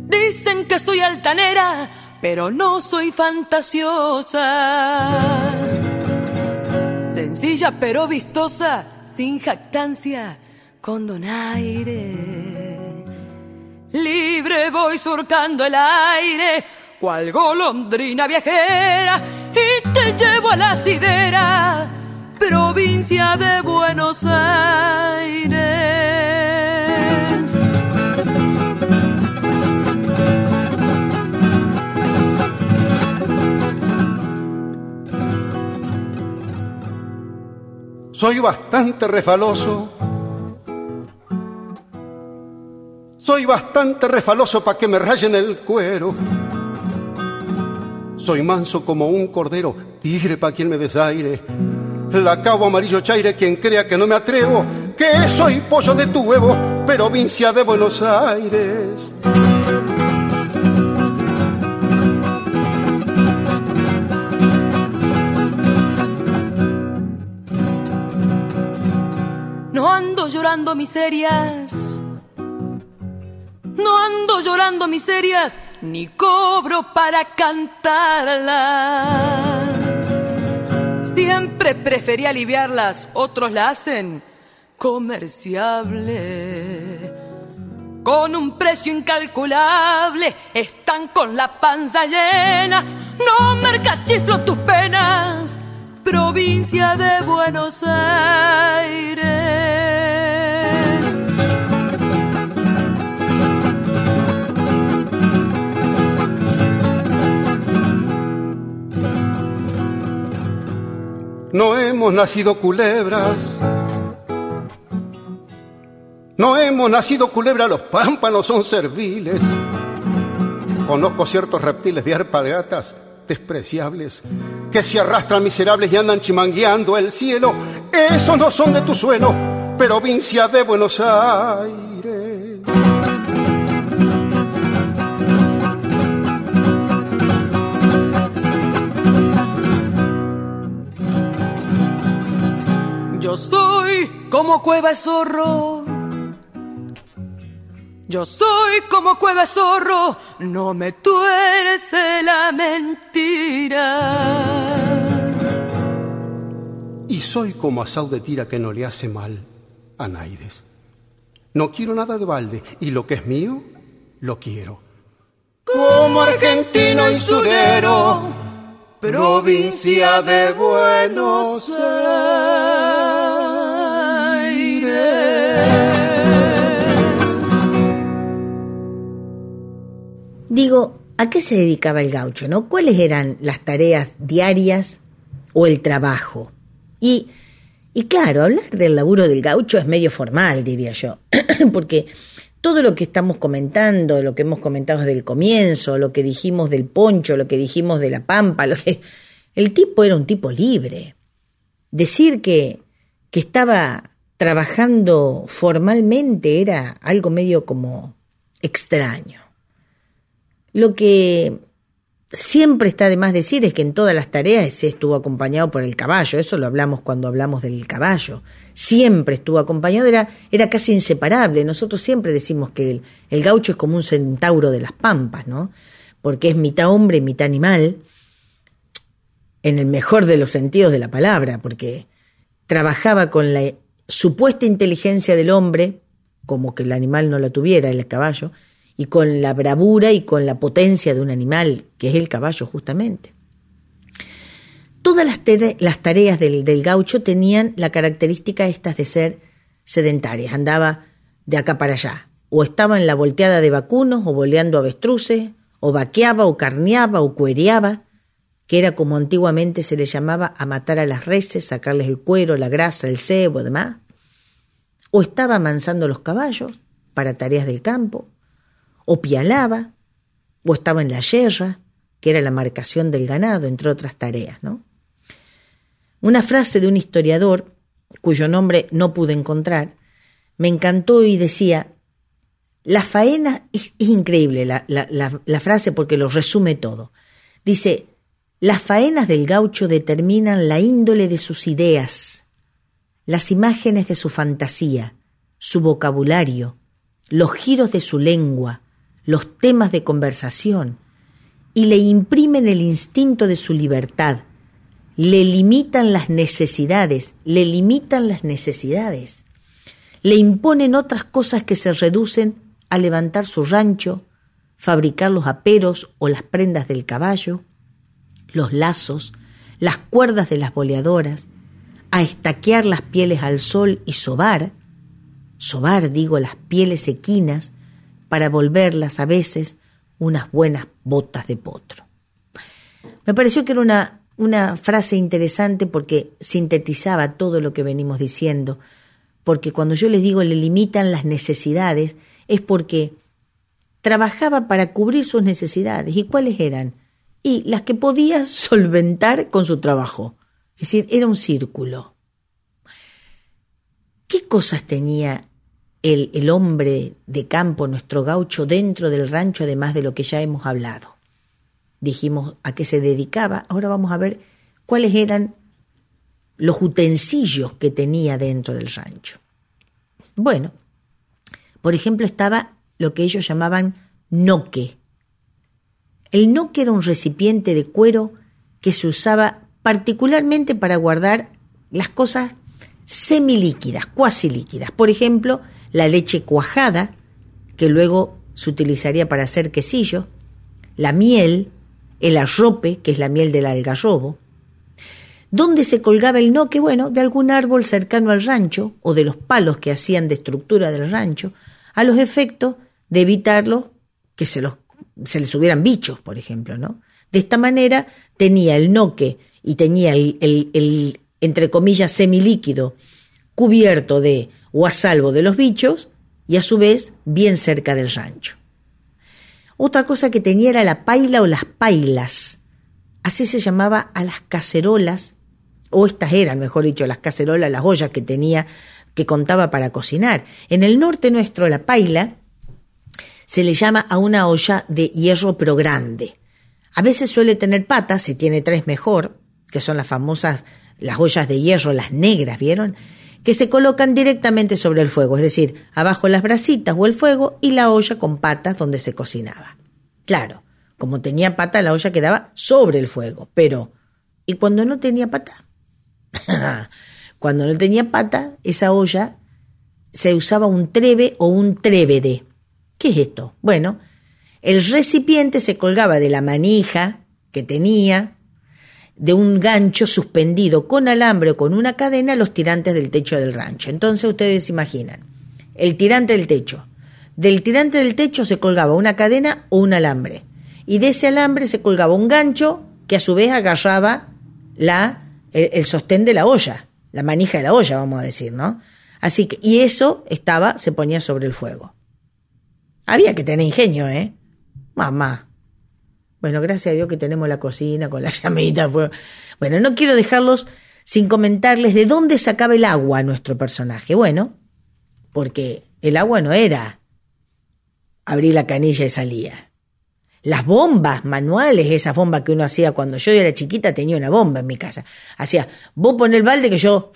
dicen que soy altanera, pero no soy fantasiosa. Sencilla pero vistosa, sin jactancia con donaire. Libre voy surcando el aire, cual golondrina viajera, y te llevo a la sidera, provincia de Buenos Aires. Soy bastante refaloso Soy bastante refaloso para que me rayen el cuero. Soy manso como un cordero, tigre pa' quien me desaire. La cabo amarillo chaire, quien crea que no me atrevo, que soy pollo de tu huevo, provincia de Buenos Aires. No ando llorando miseria ando llorando miserias, ni cobro para cantarlas. Siempre preferí aliviarlas, otros la hacen comerciable. Con un precio incalculable, están con la panza llena. No mercachiflo tus penas, provincia de Buenos Aires. no hemos nacido culebras. No hemos nacido culebras, los pámpanos son serviles. Conozco ciertos reptiles de arpagatas despreciables que se arrastran miserables y andan chimangueando el cielo. Esos no son de tu suelo, provincia de Buenos Aires. Yo soy como cueva zorro. Yo soy como cueva zorro, no me tuerce la mentira. Y soy como asau de tira que no le hace mal a Naides. No quiero nada de balde, y lo que es mío, lo quiero. Como argentino y provincia de Buenos Aires. digo, ¿a qué se dedicaba el gaucho? ¿no? ¿Cuáles eran las tareas diarias o el trabajo? Y, y claro, hablar del laburo del gaucho es medio formal, diría yo, porque todo lo que estamos comentando, lo que hemos comentado desde el comienzo, lo que dijimos del poncho, lo que dijimos de la pampa, lo que... El tipo era un tipo libre. Decir que, que estaba trabajando formalmente era algo medio como extraño. Lo que siempre está de más decir es que en todas las tareas estuvo acompañado por el caballo, eso lo hablamos cuando hablamos del caballo, siempre estuvo acompañado, era, era casi inseparable, nosotros siempre decimos que el, gaucho es como un centauro de las pampas, ¿no? Porque es mitad hombre, mitad animal, en el mejor de los sentidos de la palabra, porque trabajaba con la supuesta inteligencia del hombre, como que el animal no la tuviera, el caballo, y con la bravura y con la potencia de un animal, que es el caballo justamente. Todas las, tareas del, gaucho tenían la característica estas de ser sedentarias, andaba de acá para allá, o estaba en la volteada de vacunos, o boleando avestruces, o vaqueaba, o carneaba, o cuereaba, que era como antiguamente se le llamaba a matar a las reses, sacarles el cuero, la grasa, el sebo, demás, o estaba amansando los caballos para tareas del campo, o pialaba, o estaba en la yerra, que era la marcación del ganado, entre otras tareas. ¿no? Una frase de un historiador, cuyo nombre no pude encontrar, me encantó y decía, la faena es, increíble la frase porque lo resume todo. Dice, las faenas del gaucho determinan la índole de sus ideas, las imágenes de su fantasía, su vocabulario, los giros de su lengua, los temas de conversación y le imprimen el instinto de su libertad, le limitan las necesidades, le limitan las necesidades, le imponen otras cosas que se reducen a levantar su rancho, fabricar los aperos o las prendas del caballo, los lazos, las cuerdas de las boleadoras, a estaquear las pieles al sol y sobar, sobar digo las pieles equinas, para volverlas a veces unas buenas botas de potro. Me pareció que era una, una frase interesante porque sintetizaba todo lo que venimos diciendo, porque cuando yo les digo le limitan las necesidades, es porque trabajaba para cubrir sus necesidades. ¿Y cuáles eran? Y las que podía solventar con su trabajo. Es decir, era un círculo. ¿Qué cosas tenía el, hombre de campo, nuestro gaucho dentro del rancho, además de lo que ya hemos hablado. Dijimos a qué se dedicaba, ahora vamos a ver cuáles eran los utensilios que tenía dentro del rancho. Bueno, por ejemplo estaba lo que ellos llamaban noque. El noque era un recipiente de cuero que se usaba particularmente para guardar las cosas semilíquidas, cuasi líquidas. Por ejemplo, la leche cuajada, que luego se utilizaría para hacer quesillo, la miel, el arrope, que es la miel del algarrobo. donde se colgaba el noque? Bueno, de algún árbol cercano al rancho o de los palos que hacían de estructura del rancho, a los efectos de evitarlo que se, les hubieran bichos, por ejemplo, ¿no? De esta manera tenía el noque y tenía el, el entre comillas, semilíquido cubierto de o a salvo de los bichos y a su vez bien cerca del rancho. Otra cosa que tenía era la paila o las pailas. Así se llamaba a las cacerolas, o estas eran, mejor dicho, las cacerolas, las ollas que tenía, que contaba para cocinar. En el norte nuestro, la paila se le llama a una olla de hierro pero grande. A veces suele tener patas, si tiene tres mejor, que son las famosas, las ollas de hierro, las negras, ¿vieron? que se colocan directamente sobre el fuego, es decir, abajo las brasitas o el fuego y la olla con patas donde se cocinaba. Claro, como tenía pata, la olla quedaba sobre el fuego, pero ¿y cuando no tenía pata? cuando no tenía pata, esa olla se usaba un treve o un trévede. ¿Qué es esto? Bueno, el recipiente se colgaba de la manija que tenía de un gancho suspendido con alambre o con una cadena los tirantes del techo del rancho. Entonces ustedes imaginan, el tirante del techo. Del tirante del techo se colgaba una cadena o un alambre. Y de ese alambre se colgaba un gancho que a su vez agarraba la, el, el sostén de la olla, la manija de la olla, vamos a decir, ¿no? Así que, y eso estaba, se ponía sobre el fuego. Había que tener ingenio, ¿eh? Mamá. Bueno, gracias a Dios que tenemos la cocina con la llamita. Fue... Bueno, no quiero dejarlos sin comentarles de dónde sacaba el agua nuestro personaje. Bueno, porque el agua no era abrir la canilla y salía. Las bombas manuales, esas bombas que uno hacía cuando yo era chiquita, tenía una bomba en mi casa. Hacía, vos pon el balde que yo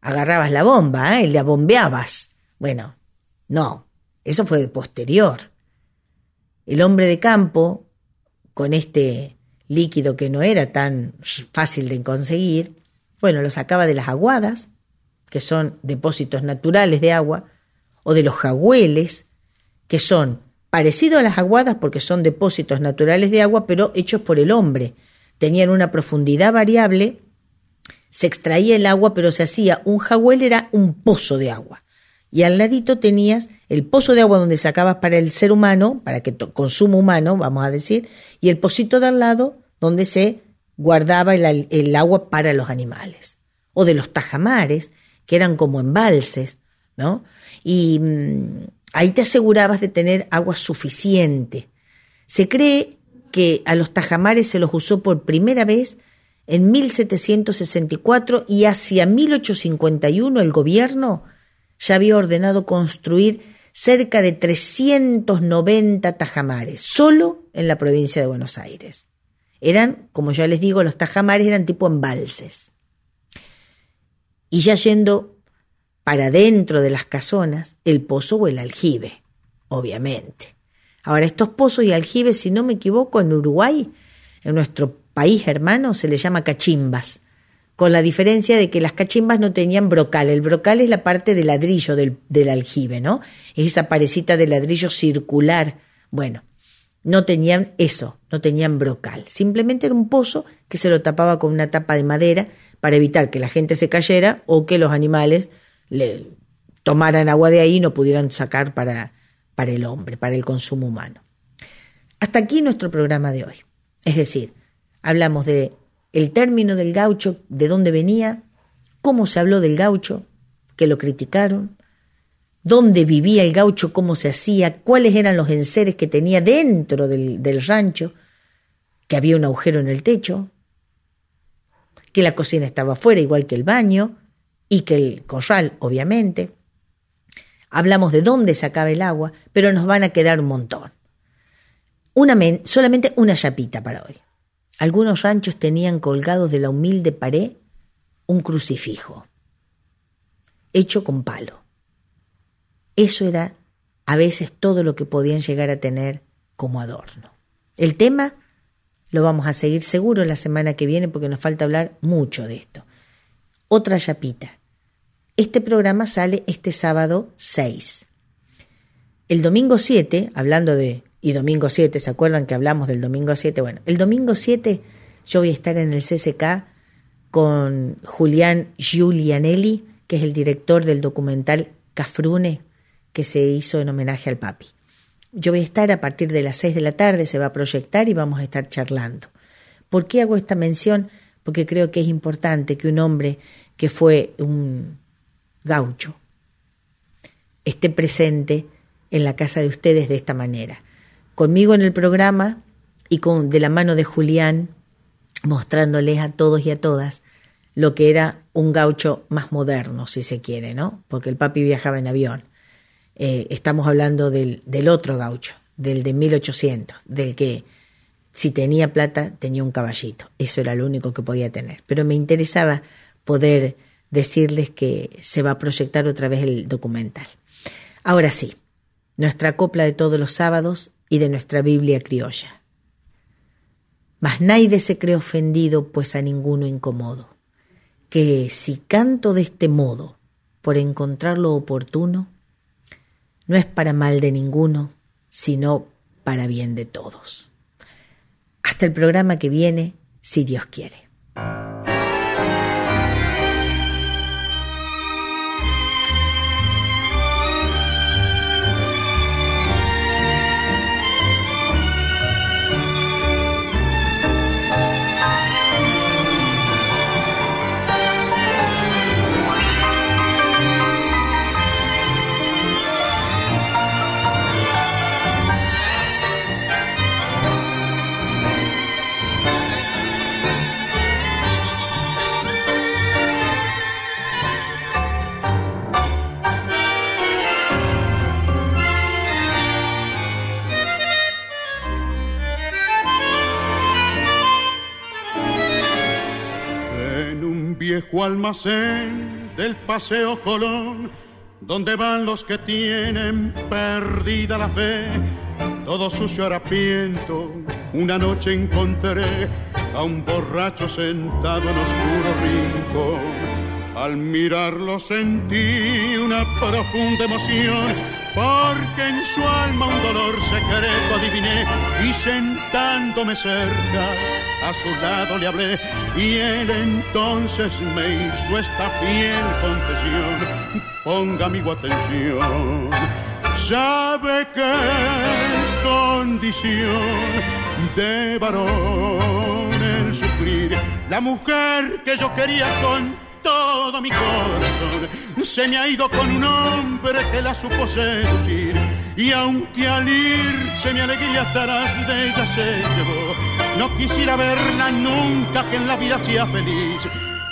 agarrabas la bomba ¿eh? y la bombeabas. Bueno, no, eso fue posterior. El hombre de campo, con este líquido que no era tan fácil de conseguir, bueno, lo sacaba de las aguadas, que son depósitos naturales de agua, o de los jagüeles, que son parecidos a las aguadas porque son depósitos naturales de agua, pero hechos por el hombre. Tenían una profundidad variable, se extraía el agua, pero se hacía un jagüel, era un pozo de agua. Y al ladito tenías el pozo de agua donde sacabas para el ser humano, para que consumo humano, vamos a decir, y el pocito de al lado donde se guardaba el, agua para los animales, o de los tajamares, que eran como embalses, ¿no? Y mm, ahí te asegurabas de tener agua suficiente. Se cree que a los tajamares se los usó por primera vez en 1764 y hacia 1851 el gobierno ya había ordenado construir cerca de 390 tajamares, solo en la provincia de Buenos Aires. Eran, como ya les digo, los tajamares eran tipo embalses. Y ya yendo para dentro de las casonas, el pozo o el aljibe, obviamente. Ahora, estos pozos y aljibes, si no me equivoco, en Uruguay, en nuestro país hermano, se les llama cachimbas con la diferencia de que las cachimbas no tenían brocal. El brocal es la parte de ladrillo del, aljibe, ¿no? Es esa parecita de ladrillo circular. Bueno, no tenían eso, no tenían brocal. Simplemente era un pozo que se lo tapaba con una tapa de madera para evitar que la gente se cayera o que los animales le tomaran agua de ahí y no pudieran sacar para, para el hombre, para el consumo humano. Hasta aquí nuestro programa de hoy. Es decir, hablamos de el término del gaucho, de dónde venía, cómo se habló del gaucho, que lo criticaron, dónde vivía el gaucho, cómo se hacía, cuáles eran los enseres que tenía dentro del, rancho, que había un agujero en el techo, que la cocina estaba afuera igual que el baño y que el corral, obviamente. Hablamos de dónde sacaba el agua, pero nos van a quedar un montón. Una solamente una chapita para hoy. Algunos ranchos tenían colgados de la humilde pared un crucifijo, hecho con palo. Eso era a veces todo lo que podían llegar a tener como adorno. El tema lo vamos a seguir seguro la semana que viene porque nos falta hablar mucho de esto. Otra chapita. Este programa sale este sábado 6. El domingo 7, hablando de y domingo 7, ¿se acuerdan que hablamos del domingo 7? Bueno, el domingo 7 yo voy a estar en el CCK con Julián Giulianelli, que es el director del documental Cafrune, que se hizo en homenaje al papi. Yo voy a estar a partir de las 6 de la tarde, se va a proyectar y vamos a estar charlando. ¿Por qué hago esta mención? Porque creo que es importante que un hombre que fue un gaucho esté presente en la casa de ustedes de esta manera conmigo en el programa y con, de la mano de Julián, mostrándoles a todos y a todas lo que era un gaucho más moderno, si se quiere, ¿no? Porque el papi viajaba en avión. Eh, estamos hablando del, del otro gaucho, del de 1800, del que si tenía plata tenía un caballito. Eso era lo único que podía tener. Pero me interesaba poder decirles que se va a proyectar otra vez el documental. Ahora sí, nuestra copla de todos los sábados y de nuestra Biblia criolla. Mas nadie se cree ofendido, pues a ninguno incomodo, que si canto de este modo, por encontrar lo oportuno, no es para mal de ninguno, sino para bien de todos. Hasta el programa que viene, si Dios quiere. almacén del Paseo Colón, donde van los que tienen perdida la fe. Todo sucio harapiento, una noche encontré a un borracho sentado en oscuro rincón. Al mirarlo sentí una profunda emoción, porque en su alma un dolor secreto adiviné y sentándome cerca a su lado le hablé y él entonces me hizo esta fiel confesión. Ponga amigo atención, sabe que es condición de varón el sufrir. La mujer que yo quería con todo mi corazón se me ha ido con un hombre que la supo seducir. Y aunque al irse mi alegría atrás de ella se llevó no quisiera verla nunca que en la vida sea feliz.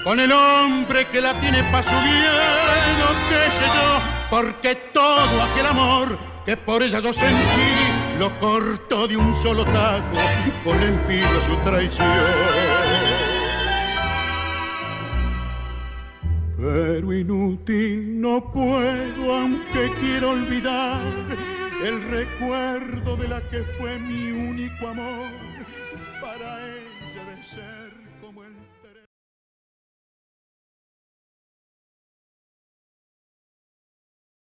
Con el hombre que la tiene para su bien, qué sé yo, porque todo aquel amor que por ella yo sentí lo corto de un solo taco con el filo su traición. Pero inútil no puedo, aunque quiero olvidar el recuerdo de la que fue mi único amor